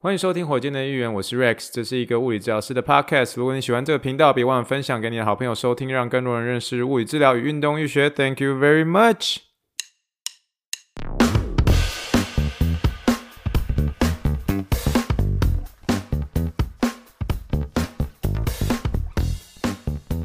欢迎收听火箭的预言，我是 Rex，这是一个物理治疗师的 Podcast。如果你喜欢这个频道，别忘了分享给你的好朋友收听，让更多人认识物理治疗与运动医学。Thank you very much.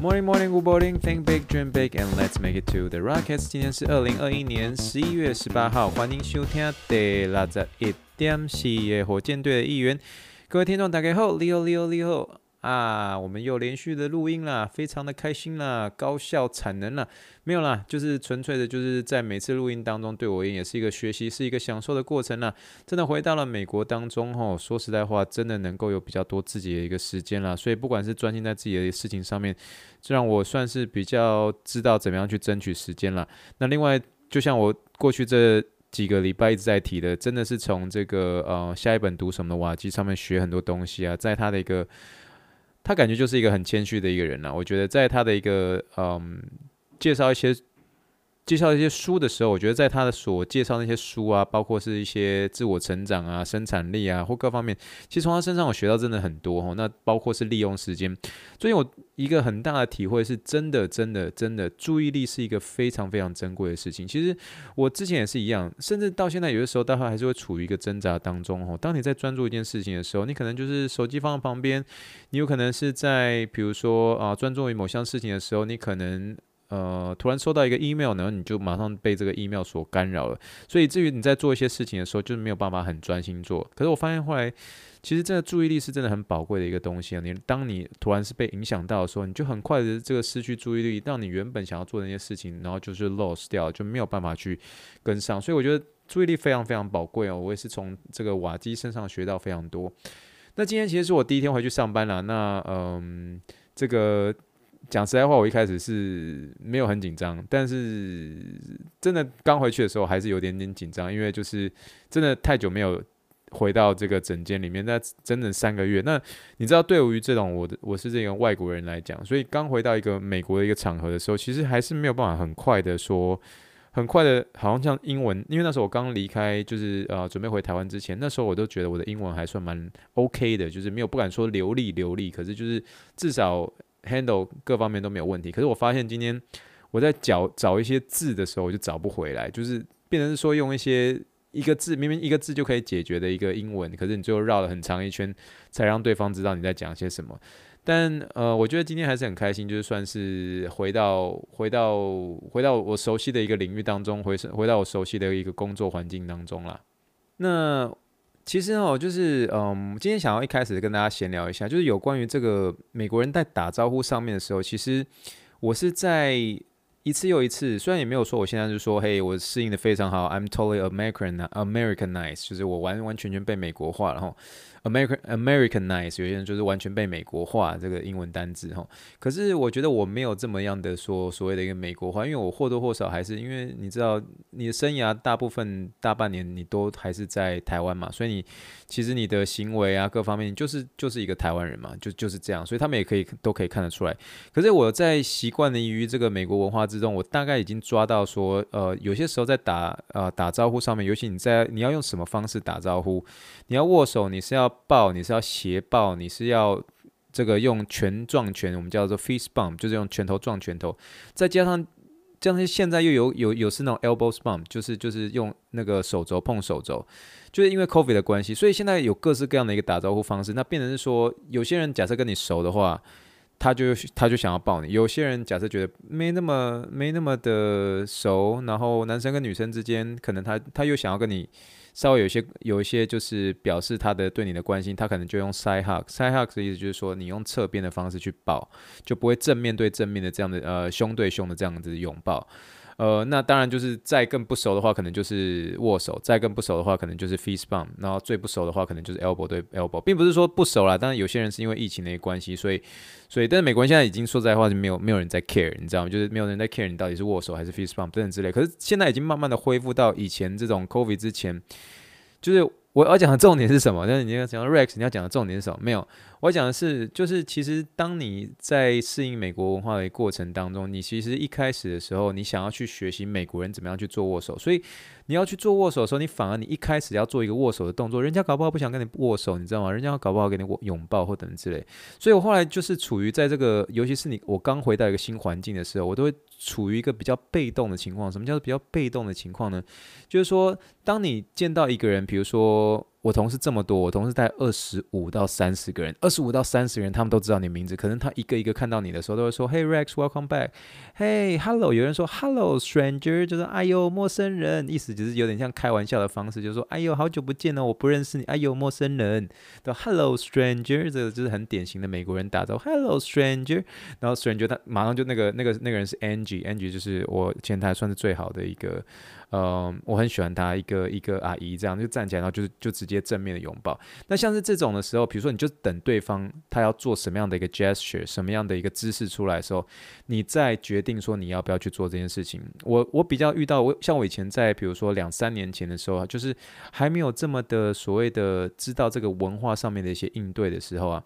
Morning, morning, good morning. Think big, dream big, and let's make it to the Rockets. 今天是二零二一年十一月十八号，欢迎收听第六十一点四的火箭队的一员，各位听众大家好，你好，你好，你好啊！我们又连续的录音啦，非常的开心啦，高效产能啦，没有啦，就是纯粹的，就是在每次录音当中，对我而言也是一个学习，是一个享受的过程啦。真的回到了美国当中吼，说实在话，真的能够有比较多自己的一个时间啦，所以不管是专心在自己的事情上面，这让我算是比较知道怎么样去争取时间啦。那另外，就像我过去这。几个礼拜一直在提的，真的是从这个呃下一本读什么的瓦基上面学很多东西啊，在他的一个，他感觉就是一个很谦虚的一个人呐、我觉得在他的一个嗯介绍一些。介绍一些书的时候，我觉得在他的所介绍那些书啊，包括是一些自我成长啊、生产力啊或各方面，其实从他身上我学到真的很多哦。那包括是利用时间，所以我一个很大的体会是真的、真的、真的，注意力是一个非常非常珍贵的事情。其实我之前也是一样，甚至到现在有的时候，大概还是会处于一个挣扎当中哦。当你在专注一件事情的时候，你可能就是手机放在旁边，你有可能是在比如说啊专注于某项事情的时候，你可能。呃，突然收到一个 email，然后你就马上被这个 email 所干扰了，所以至于你在做一些事情的时候，就是没有办法很专心做。可是我发现后来，其实这个注意力是真的很宝贵的一个东西啊。你当你突然是被影响到的时候，你就很快的这个失去注意力，让你原本想要做的那些事情，然后就是 lost 掉，就没有办法去跟上。所以我觉得注意力非常非常宝贵哦。我也是从这个瓦基身上学到非常多。那今天其实是我第一天回去上班了，那嗯，这个。讲实在话，我一开始是没有很紧张，但是真的刚回去的时候还是有点点紧张，因为就是真的太久没有回到这个诊间里面，那整整三个月。那你知道，对于这种我的我是这个外国人来讲，所以刚回到一个美国的一个场合的时候，其实还是没有办法很快的说，很快的，好像像英文，因为那时候我刚离开，就是呃准备回台湾之前，那时候我都觉得我的英文还算蛮 OK 的，就是没有不敢说流利流利，可是就是至少。Handle 各方面都没有问题，可是我发现今天我在找找一些字的时候，我就找不回来，就是变成是说用一些一个字，明明一个字就可以解决的一个英文，可是你最后绕了很长一圈，才让对方知道你在讲些什么。但呃，我觉得今天还是很开心，就是算是回到回到回到我熟悉的一个领域当中，回回到我熟悉的一个工作环境当中啦。那。其实哦，就是嗯，今天想要一开始跟大家闲聊一下，就是有关于这个美国人在打招呼上面的时候，其实我是在一次又一次，虽然也没有说我现在就说，嘿，我适应的非常好，I'm totally American Americanized，就是我完完全全被美国化了哈。American Americanize，有些人就是完全被美国化这个英文单字哈。可是我觉得我没有这么样的说所谓的一个美国化，因为我或多或少还是因为你知道你的生涯大部分大半年你都还是在台湾嘛，所以你其实你的行为啊各方面就是就是一个台湾人嘛，就就是这样，所以他们也可以都可以看得出来。可是我在习惯的于这个美国文化之中，我大概已经抓到说，呃，有些时候在打呃打招呼上面，尤其你在你要用什么方式打招呼，你要握手，你是要。抱，你是要斜抱，你是要这个用拳撞拳，我们叫做 fist bump，就是用拳头撞拳头，再加上这样，现在又有有有是那种 elbow bump，就是就是用那个手肘碰手肘，就是因为 COVID 的关系，所以现在有各式各样的一个打招呼方式。那变成是说，有些人假设跟你熟的话，他就他就想要抱你；有些人假设觉得没那么没那么的熟，然后男生跟女生之间，可能他他又想要跟你。稍微有些有一些就是表示他的对你的关心，他可能就用 side hug。side hug 的意思就是说，你用侧边的方式去抱，就不会正面对正面的这样的呃胸对胸的这样子拥抱。呃，那当然就是再更不熟的话，可能就是握手；再更不熟的话，可能就是 fist bump。然后最不熟的话，可能就是 elbow 对 elbow，并不是说不熟啦。当然有些人是因为疫情的一个关系，所以所以，但是美国人现在已经说实在话，就没有没有人在 care，你知道吗？就是没有人在 care 你到底是握手还是 fist bump 等等之类。可是现在已经慢慢的恢复到以前这种 COVID 之前，就是我要讲的重点是什么？那你要讲 Rex，你要讲的重点是什么？没有，我讲的是，就是其实当你在适应美国文化的过程当中，你其实一开始的时候，你想要去学习美国人怎么样去做握手，所以你要去做握手的时候，你反而你一开始要做一个握手的动作，人家搞不好不想跟你握手，你知道吗？人家搞不好给你握拥抱或等之类。所以我后来就是处于在这个，尤其是你我刚回到一个新环境的时候，我都会处于一个比较被动的情况。什么叫做比较被动的情况呢？就是说，当你见到一个人，比如说。我同事这么多，我同事带二十五到三十个人，二十五到三十个人，他们都知道你名字。可能他一个一个看到你的时候，都会说：“Hey Rex，welcome back。”“Hey，hello。”有人说：“Hello，stranger。”就是“哎呦，陌生人”，意思只是有点像开玩笑的方式，就是说：“哎呦，好久不见了，我不认识你。”“哎呦，陌生人。”对，“Hello，stranger。”这个就是很典型的美国人打招呼：“Hello，stranger。”然后 stranger 他马上就那个那个那个人是 Angie，Angie 就是我前台算是最好的一个。嗯，我很喜欢她，一个一个阿姨这样就站起来，然后就就直接正面的拥抱。那像是这种的时候，比如说你就等对方他要做什么样的一个 gesture，什么样的一个姿势出来的时候，你再决定说你要不要去做这件事情。我我比较遇到我像我以前在比如说两三年前的时候啊，就是还没有这么的所谓的知道这个文化上面的一些应对的时候啊，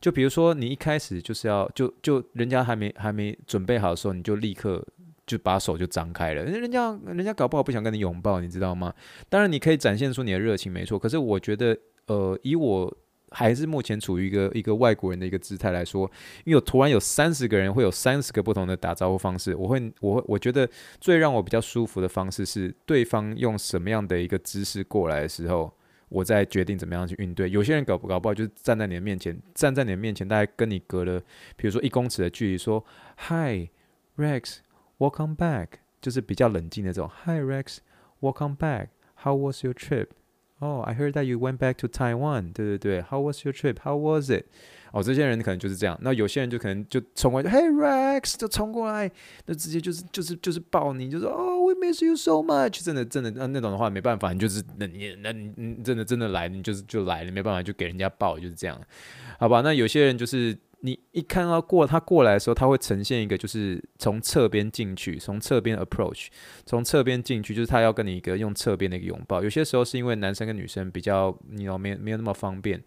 就比如说你一开始就是要就就人家还没还没准备好的时候，你就立刻。就把手就张开了，人家人家搞不好不想跟你拥抱，你知道吗？当然你可以展现出你的热情，没错。可是我觉得，呃，以我还是目前处于一个一个外国人的一个姿态来说，因为我突然有三十个人会有三十个不同的打招呼方式，我会我会我觉得最让我比较舒服的方式是对方用什么样的一个姿势过来的时候，我再决定怎么样去应对。有些人搞不搞不好就是站在你的面前，站在你的面前，大概跟你隔了，比如说一公尺的距离，说 Hi Rex。Welcome back，就是比较冷静的这种。Hi Rex，Welcome back。How was your trip? Oh, I heard that you went back to Taiwan。对对对，How was your trip? How was it? 哦，这些人可能就是这样。那有些人就可能就冲过来，Hey Rex，就冲过来，那直接就是就是就是抱你，就说哦，We miss you so much。真的真的那那种的话没办法，你就是那你那你你真的真的来，你就是就来了，没办法就给人家抱，就是这样，好吧？那有些人就是。 你一看到过他过来的时候，他会呈现一个就是从侧边进去，从侧边 approach，从侧边进去，就是他要跟你一个用侧边的一个拥抱。有些时候是因为男生跟女生比较，你知道没有没有那么方便。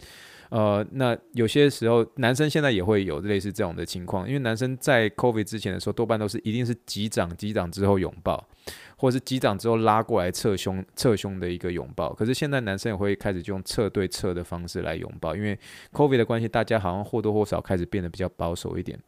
呃，那有些时候男生现在也会有类似这种的情况，因为男生在 COVID 之前的时候，多半都是一定是击掌击掌之后拥抱。或是击掌之后拉过来侧胸侧胸的一个拥抱，可是现在男生也会开始就用侧对侧的方式来拥抱，因为 COVID 的关系，大家好像或多或少开始变得比较保守一点。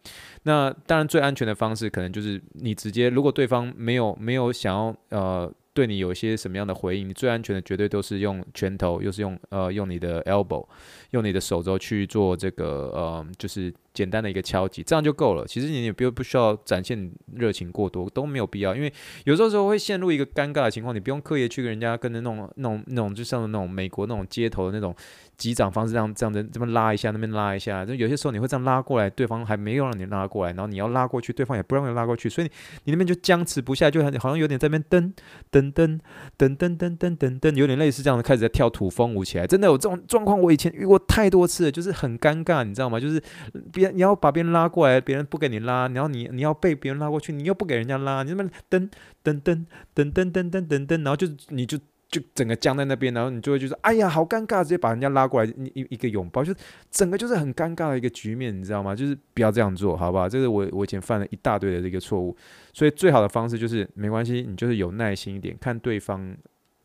那当然最安全的方式可能就是你直接，如果对方没有没有想要呃。对你有一些什么样的回应？你最安全的绝对都是用拳头，又是用呃用你的 elbow，用你的手肘去做这个呃就是简单的一个敲击，这样就够了。其实你也不不需要展现热情过多，都没有必要。因为有时候时候会陷入一个尴尬的情况，你不用刻意去跟人家跟着那种那种那种就像那种美国那种街头的那种。击掌方式这样这样子这么拉一下，那边拉一下，就有些时候你会这样拉过来，对方还没有让你拉过来，然后你要拉过去，对方也不让你拉过去，所以你那边就僵持不下，就好像有点在那边噔噔噔噔噔噔噔噔，有点类似这样的开始在跳土风舞起来。真的有这种状况，我以前遇过太多次了，就是很尴尬，你知道吗？就是别你要把别人拉过来，别人不给你拉，然后你你要被别人拉过去，你又不给人家拉，你那么噔噔噔噔噔噔噔噔噔，然后就你就。就整个僵在那边，然后你就会觉得，哎呀，好尴尬，直接把人家拉过来，一一个拥抱，就整个就是很尴尬的一个局面，你知道吗？就是不要这样做，好不好？这是我我以前犯了一大堆的这个错误，所以最好的方式就是没关系，你就是有耐心一点，看对方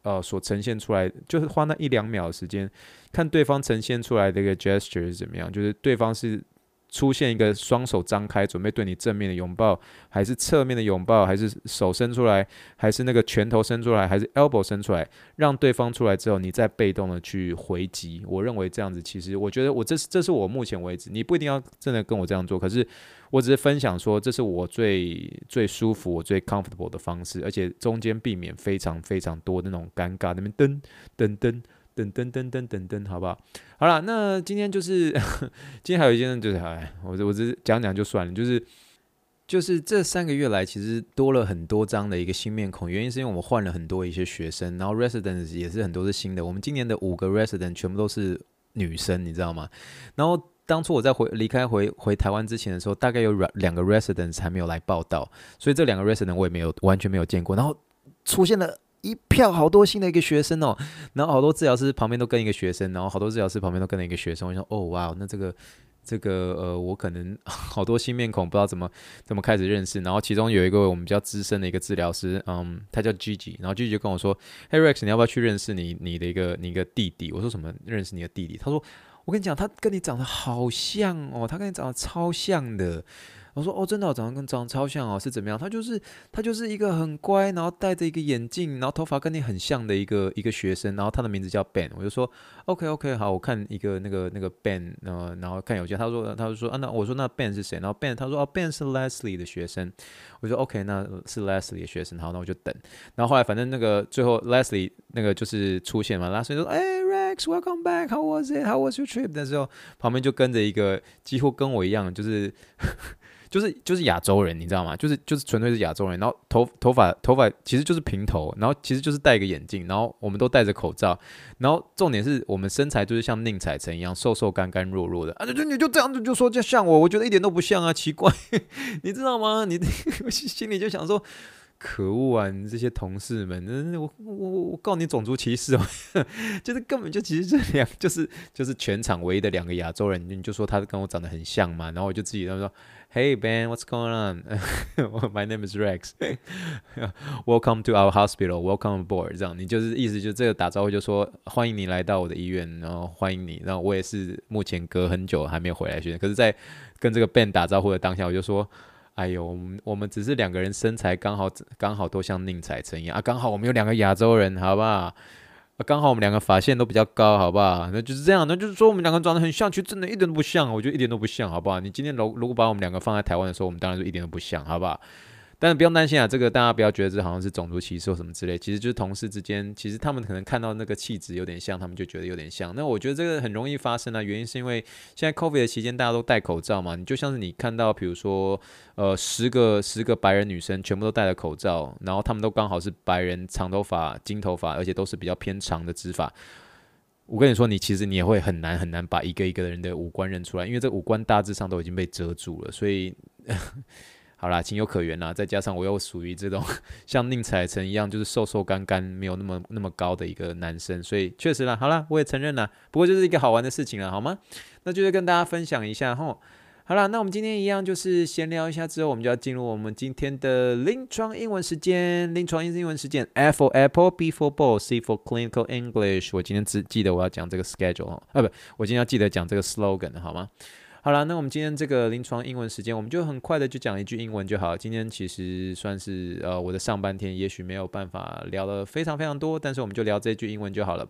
呃所呈现出来，就是花那一两秒时间，看对方呈现出来的一个 gesture 是怎么样，就是对方是。出现一个双手张开，准备对你正面的拥抱，还是侧面的拥抱，还是手伸出来，还是那个拳头伸出来，还是 elbow 伸出来，让对方出来之后，你再被动的去回击。我认为这样子，其实我觉得我这是这是我目前为止，你不一定要真的跟我这样做，可是我只是分享说，这是我最最舒服、我最 comfortable 的方式，而且中间避免非常非常多那种尴尬，那边噔噔噔。噔噔噔噔噔噔，好不好？好了，那今天就是 今天还有一件事，就是哎，我我只是讲讲就算了。就是就是这三个月来，其实多了很多张的一个新面孔，原因是因为我们换了很多一些学生，然后 residents 也是很多是新的。我们今年的五个 resident 全部都是女生，你知道吗？然后当初我在回离开回回台湾之前的时候，大概有两个 residents 还没有来报道，所以这两个 resident 我也没有完全没有见过。然后出现了。一票好多新的一个学生哦，然后好多治疗师旁边都跟一个学生，然后好多治疗师旁边都跟了一个学生。我想，哦哇，那这个这个呃，我可能 好多新面孔，不知道怎么怎么开始认识。然后其中有一个我们比较资深的一个治疗师，嗯，他叫 Gigi，然后 Gigi 就跟我说：“Hey Rex，你要不要去认识你你的一个你一个弟弟？”我说：“什么？认识你的弟弟？”他说：“我跟你讲，他跟你长得好像哦，他跟你长得超像的。”我说哦，真的，长得跟长得超像哦，是怎么样？他就是他就是一个很乖，然后戴着一个眼镜，然后头发跟你很像的一个一个学生，然后他的名字叫 Ben。我就说 OK OK 好，我看一个那个那个 Ben，呃，然后看有些他说他就说啊，那我说那 Ben 是谁？然后 Ben 他说哦，Ben 是 Leslie 的学生。我说 OK，那是 Leslie 的学生，好，那我就等。然后后来反正那个最后 Leslie 那个就是出现嘛，Leslie 说哎、欸、Rex，Welcome back，How was it？How was your trip？那时候旁边就跟着一个几乎跟我一样，就是。就是就是亚洲人，你知道吗？就是就是纯粹是亚洲人，然后头头发头发其实就是平头，然后其实就是戴个眼镜，然后我们都戴着口罩，然后重点是我们身材就是像宁采臣一样瘦瘦干干弱弱的啊，就你就这样子就说就像我，我觉得一点都不像啊，奇怪，你知道吗？你 心里就想说。可恶啊！你这些同事们，我我我我告你种族歧视哦！就是根本就其实这两 就是就是全场唯一的两个亚洲人，你就说他跟我长得很像嘛，然后我就自己他们说，Hey Ben，what's going on？My name is Rex. Welcome to our hospital. Welcome aboard. 这样，你就是意思就这个打招呼就说欢迎你来到我的医院，然后欢迎你，然后我也是目前隔很久还没有回来学，可是，在跟这个 Ben 打招呼的当下，我就说。哎呦，我们我们只是两个人身材刚好刚好都像宁采臣一样啊，刚好我们有两个亚洲人，好不好？刚好我们两个发线都比较高，好不好？那就是这样，那就是说我们两个长得很像，其实真的一点都不像，我觉得一点都不像，好不好？你今天如如果把我们两个放在台湾的时候，我们当然就一点都不像，好不好？但是不用担心啊，这个大家不要觉得这好像是种族歧视或什么之类，其实就是同事之间，其实他们可能看到那个气质有点像，他们就觉得有点像。那我觉得这个很容易发生啊，原因是因为现在 COVID 的期间大家都戴口罩嘛，你就像是你看到，比如说呃十个十个白人女生全部都戴了口罩，然后他们都刚好是白人，长头发、金头发，而且都是比较偏长的直发。我跟你说，你其实你也会很难很难把一个一个人的五官认出来，因为这五官大致上都已经被遮住了，所以。好啦，情有可原啦。再加上我又属于这种 像宁采臣一样，就是瘦瘦干干，没有那么那么高的一个男生，所以确实啦。好啦，我也承认啦。不过就是一个好玩的事情了，好吗？那就是跟大家分享一下吼。好啦，那我们今天一样就是闲聊一下之后，我们就要进入我们今天的临床英文时间。临床英文时间，F for Apple，B for Ball，C for Clinical English。我今天只记得我要讲这个 schedule 哦，啊不，我今天要记得讲这个 slogan，好吗？好了，那我们今天这个临床英文时间，我们就很快的就讲一句英文就好。今天其实算是呃我的上半天，也许没有办法聊得非常非常多，但是我们就聊这句英文就好了。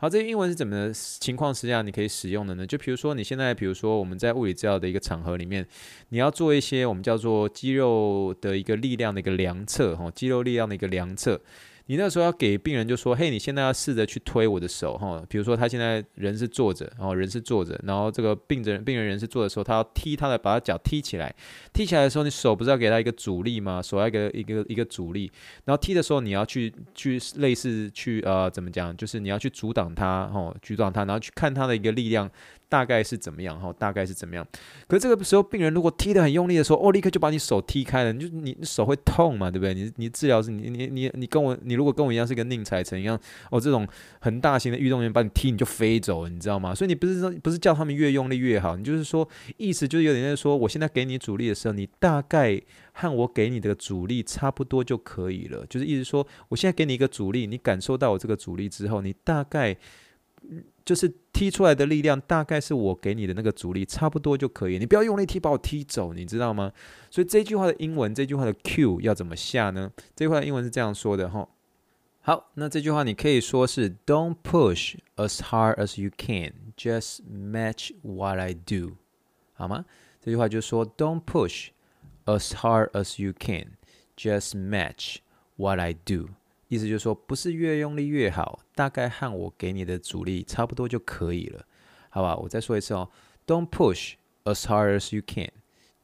好，这句英文是怎么情况之下你可以使用的呢？就比如说你现在，比如说我们在物理治疗的一个场合里面，你要做一些我们叫做肌肉的一个力量的一个量测，哈，肌肉力量的一个量测。你那时候要给病人就说，嘿，你现在要试着去推我的手，哈，比如说他现在人是坐着，然后人是坐着，然后这个病人病人人是坐的时候，他要踢他的，把他脚踢起来，踢起来的时候，你手不是要给他一个阻力吗？手要给一个一个阻力，然后踢的时候你要去去类似去呃怎么讲，就是你要去阻挡他，哈，阻挡他，然后去看他的一个力量。大概是怎么样哈？大概是怎么样？可是这个时候，病人如果踢得很用力的时候，哦，立刻就把你手踢开了，你就你手会痛嘛，对不对？你你治疗是你你你你跟我，你如果跟我一样是跟宁采臣一样，哦，这种很大型的运动员把你踢，你就飞走了，你知道吗？所以你不是说不是叫他们越用力越好，你就是说意思就是有点在说，我现在给你阻力的时候，你大概和我给你的阻力差不多就可以了，就是意思说，我现在给你一个阻力，你感受到我这个阻力之后，你大概。就是踢出来的力量，大概是我给你的那个阻力，差不多就可以。你不要用力踢，把我踢走，你知道吗？所以这句话的英文，这句话的 Q 要怎么下呢？这句话的英文是这样说的哈。好，那这句话你可以说是 Don't push as hard as you can, just match what I do，好吗？这句话就是说 Don't push as hard as you can, just match what I do。意思就是说，不是越用力越好，大概和我给你的阻力差不多就可以了，好吧？我再说一次哦，Don't push as hard as you can,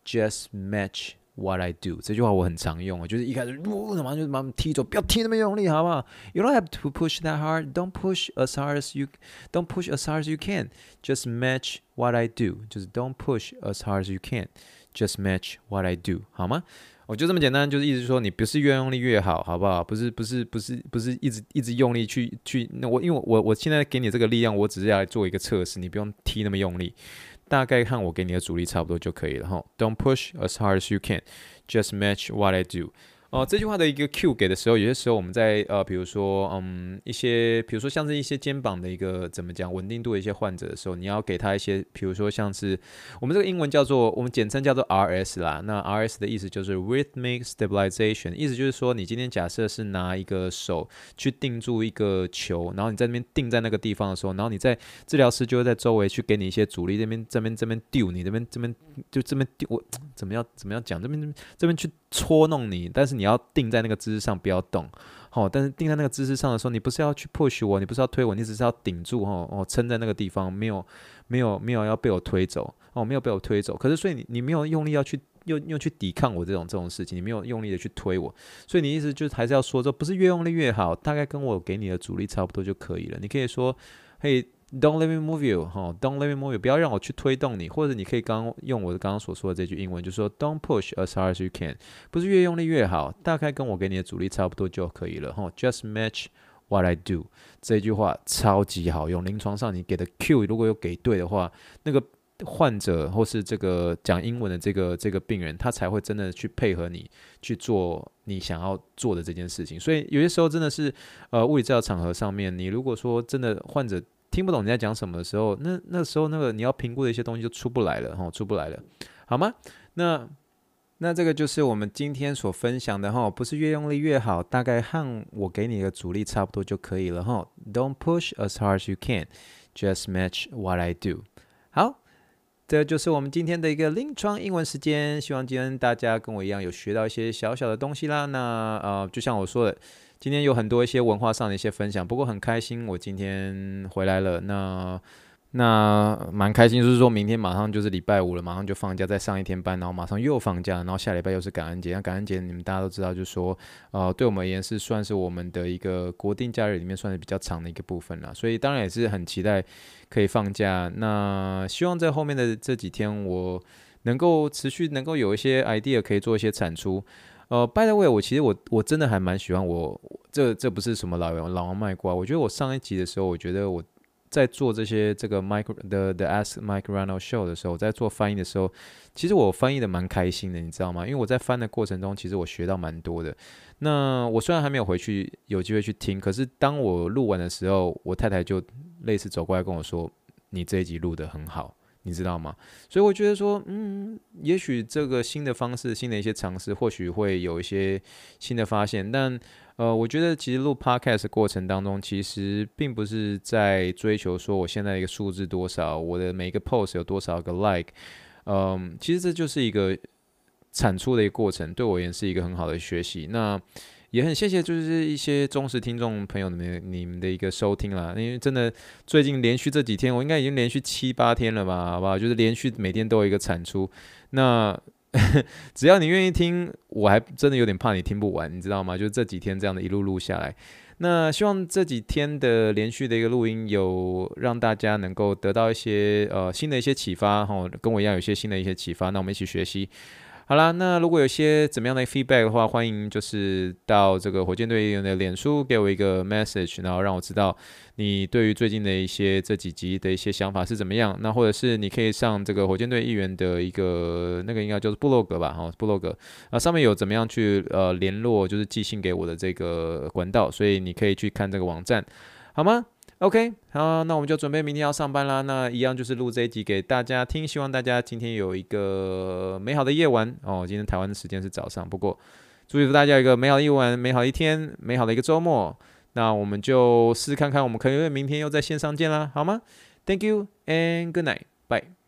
just match what I do。这句话我很常用，就是一开始，呜，马上就把他们踢走，不要踢那么用力，好不好？You don't have to push that hard. Don't push as hard as you, don't push as hard as you can. Just match what I do. 就是 Don't push as hard as you can. Just match what I do，好吗？我就这么简单，就是意思说，你不是越用力越好，好不好？不是，不是，不是，不是一直一直用力去去。那我因为我我现在给你这个力量，我只是要来做一个测试，你不用踢那么用力，大概看我给你的阻力差不多就可以了哈。Don't push as hard as you can, just match what I do. 哦，这句话的一个 cue 给的时候，有些时候我们在呃，比如说，嗯，一些，比如说像是一些肩膀的一个怎么讲稳定度的一些患者的时候，你要给他一些，比如说像是我们这个英文叫做，我们简称叫做 RS 啦。那 RS 的意思就是 Rhythmic Stabilization，意思就是说，你今天假设是拿一个手去定住一个球，然后你在那边定在那个地方的时候，然后你在治疗师就会在周围去给你一些阻力，这边这边这边丢你，这边这边就这边丢我怎么样怎么样讲，这边这边去戳弄你，但是你。要定在那个姿势上，不要动，好。但是定在那个姿势上的时候，你不是要去 push 我，你不是要推我，你只是要顶住，哈，哦，撑在那个地方，没有，没有，没有要被我推走，哦，没有被我推走。可是，所以你你没有用力要去又又去抵抗我这种这种事情，你没有用力的去推我，所以你意思就是还是要说，这不是越用力越好，大概跟我给你的阻力差不多就可以了。你可以说，嘿。Don't let me move you，哈，Don't let me move you，不要让我去推动你，或者你可以刚用我刚刚所说的这句英文，就说 Don't push as hard as you can，不是越用力越好，大概跟我给你的阻力差不多就可以了，哈，Just match what I do，这句话超级好用，临床上你给的 Q 如果有给对的话，那个患者或是这个讲英文的这个这个病人，他才会真的去配合你去做你想要做的这件事情。所以有些时候真的是，呃，物理治疗场合上面，你如果说真的患者。听不懂你在讲什么的时候，那那时候那个你要评估的一些东西就出不来了哈，出不来了，好吗？那那这个就是我们今天所分享的哈，不是越用力越好，大概和我给你的阻力差不多就可以了哈。Don't push as hard as you can, just match what I do。好，这就是我们今天的一个临床英文时间，希望今天大家跟我一样有学到一些小小的东西啦。那呃，就像我说的。今天有很多一些文化上的一些分享，不过很开心我今天回来了。那那蛮开心，就是说明天马上就是礼拜五了，马上就放假，再上一天班，然后马上又放假，然后下礼拜又是感恩节。那感恩节你们大家都知道，就是说呃，对我们而言是算是我们的一个国定假日里面算是比较长的一个部分了。所以当然也是很期待可以放假。那希望在后面的这几天我能够持续能够有一些 idea 可以做一些产出。呃，by the way，我其实我我真的还蛮喜欢我这这不是什么老王老王卖瓜，我觉得我上一集的时候，我觉得我在做这些这个 Mike the the Ask Mike r a n o Show 的时候，我在做翻译的时候，其实我翻译的蛮开心的，你知道吗？因为我在翻的过程中，其实我学到蛮多的。那我虽然还没有回去有机会去听，可是当我录完的时候，我太太就类似走过来跟我说：“你这一集录得很好。”你知道吗？所以我觉得说，嗯，也许这个新的方式、新的一些尝试，或许会有一些新的发现。但，呃，我觉得其实录 podcast 过程当中，其实并不是在追求说我现在一个数字多少，我的每一个 post 有多少个 like，嗯，其实这就是一个产出的一个过程，对我而言是一个很好的学习。那。也很谢谢，就是一些忠实听众朋友们，你们的一个收听啦。因为真的最近连续这几天，我应该已经连续七八天了吧，好不好？就是连续每天都有一个产出。那 只要你愿意听，我还真的有点怕你听不完，你知道吗？就是这几天这样的一路录下来。那希望这几天的连续的一个录音，有让大家能够得到一些呃新的一些启发，哈，跟我一样有一些新的一些启发。那我们一起学习。好啦，那如果有些怎么样的 feedback 的话，欢迎就是到这个火箭队议员的脸书给我一个 message，然后让我知道你对于最近的一些这几集的一些想法是怎么样。那或者是你可以上这个火箭队议员的一个那个应该就是部落格吧，哈，部落格。啊上面有怎么样去呃联络，就是寄信给我的这个管道，所以你可以去看这个网站，好吗？？OK，好，那我们就准备明天要上班啦。那一样就是录这一集给大家听，希望大家今天有一个美好的夜晚哦。今天台湾的时间是早上，不过祝福大家有一个美好的夜晚、美好的一天、美好的一个周末。那我们就试试看看，我们可以明天又在线上见啦，好吗？Thank you and good night，bye。